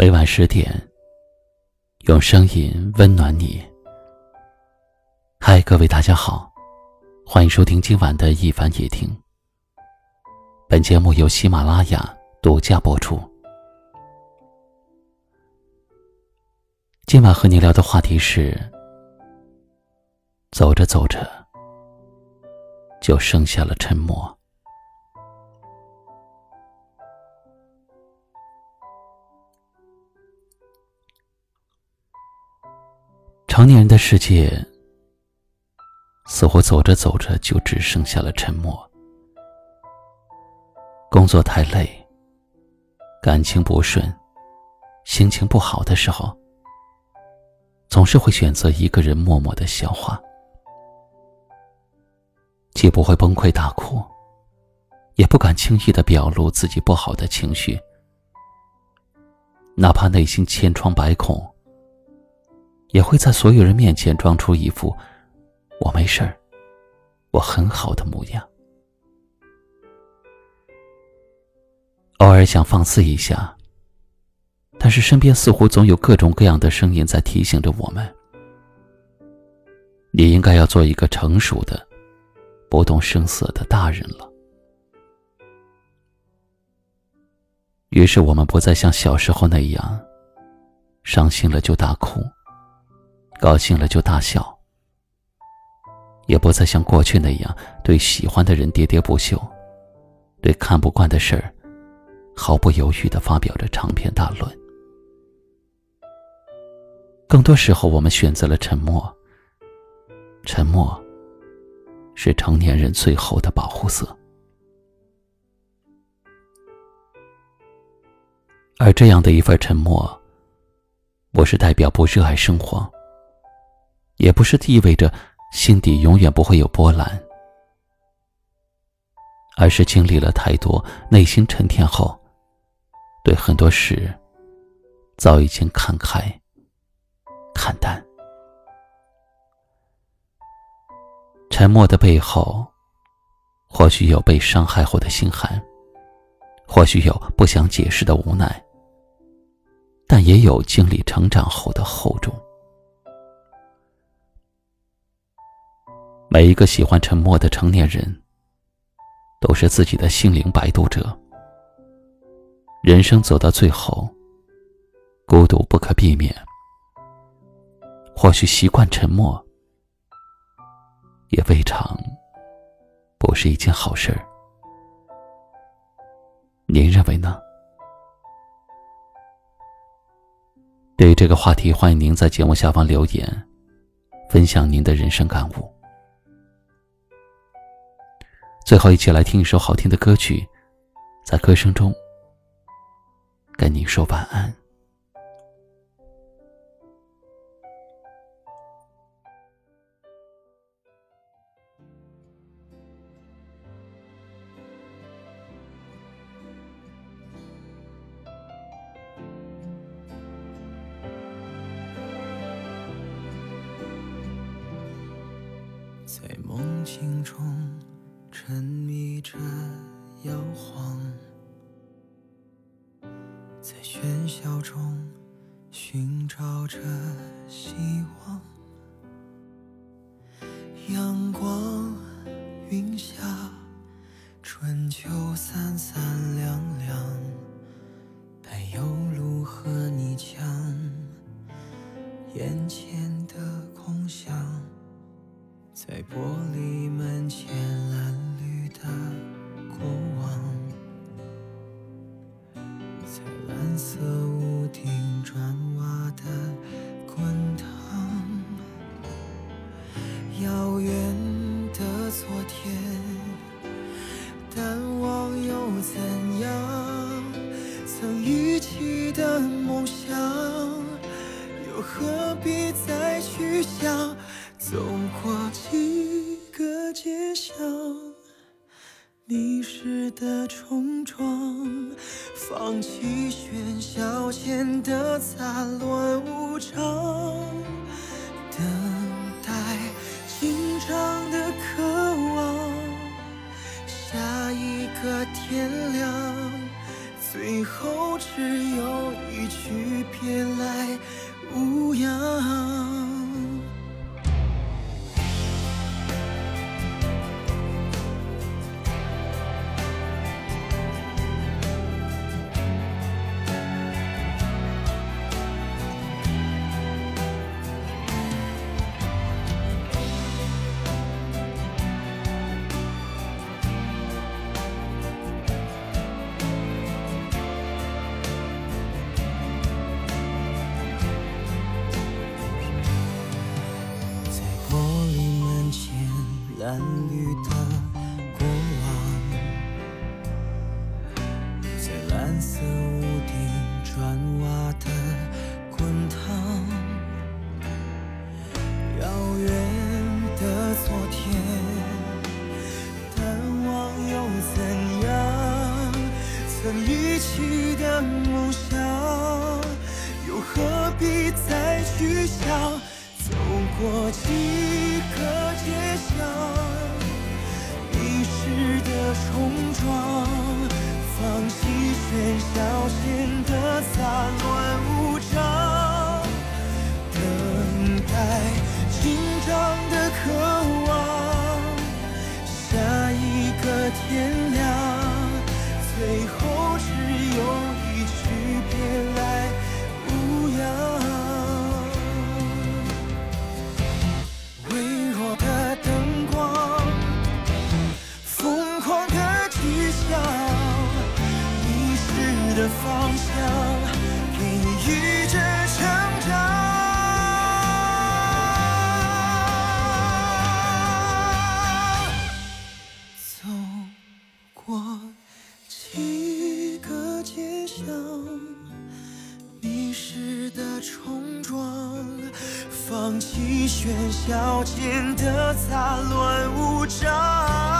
每晚十点，用声音温暖你。嗨，各位大家好，欢迎收听今晚的一凡夜听。本节目由喜马拉雅独家播出。今晚和你聊的话题是：走着走着，就剩下了沉默。成年人的世界，似乎走着走着就只剩下了沉默。工作太累，感情不顺，心情不好的时候，总是会选择一个人默默的消化，既不会崩溃大哭，也不敢轻易的表露自己不好的情绪，哪怕内心千疮百孔。也会在所有人面前装出一副“我没事儿，我很好的”模样。偶尔想放肆一下，但是身边似乎总有各种各样的声音在提醒着我们：你应该要做一个成熟的、不动声色的大人了。于是我们不再像小时候那样，伤心了就大哭。高兴了就大笑，也不再像过去那样对喜欢的人喋喋不休，对看不惯的事儿毫不犹豫的发表着长篇大论。更多时候，我们选择了沉默。沉默是成年人最后的保护色，而这样的一份沉默，不是代表不热爱生活。也不是意味着心底永远不会有波澜，而是经历了太多，内心沉淀后，对很多事早已经看开、看淡。沉默的背后，或许有被伤害后的心寒，或许有不想解释的无奈，但也有经历成长后的厚重。每一个喜欢沉默的成年人，都是自己的心灵摆渡者。人生走到最后，孤独不可避免。或许习惯沉默，也未尝不是一件好事儿。您认为呢？对于这个话题，欢迎您在节目下方留言，分享您的人生感悟。最后，一起来听一首好听的歌曲，在歌声中跟你说晚安。在梦境中。沉迷着摇晃，在喧嚣中寻找着希望。阳光云下，春秋三三两两，但又如何你讲？眼前的空想，在玻璃门前去想？走过几个街巷。迷失的冲撞，放弃喧嚣前的杂乱无章，等待紧张的渴望，下一个天亮，最后只有一句别来蓝绿的过往，在蓝色屋顶砖瓦的滚烫，遥远的昨天，淡忘又怎样？曾一起的梦想，又何必再去想？走过几个街巷，冲撞，放弃喧嚣显得杂乱无章，等待紧张的渴望，下一个天。迷失的冲撞，放弃喧嚣间的杂乱无章。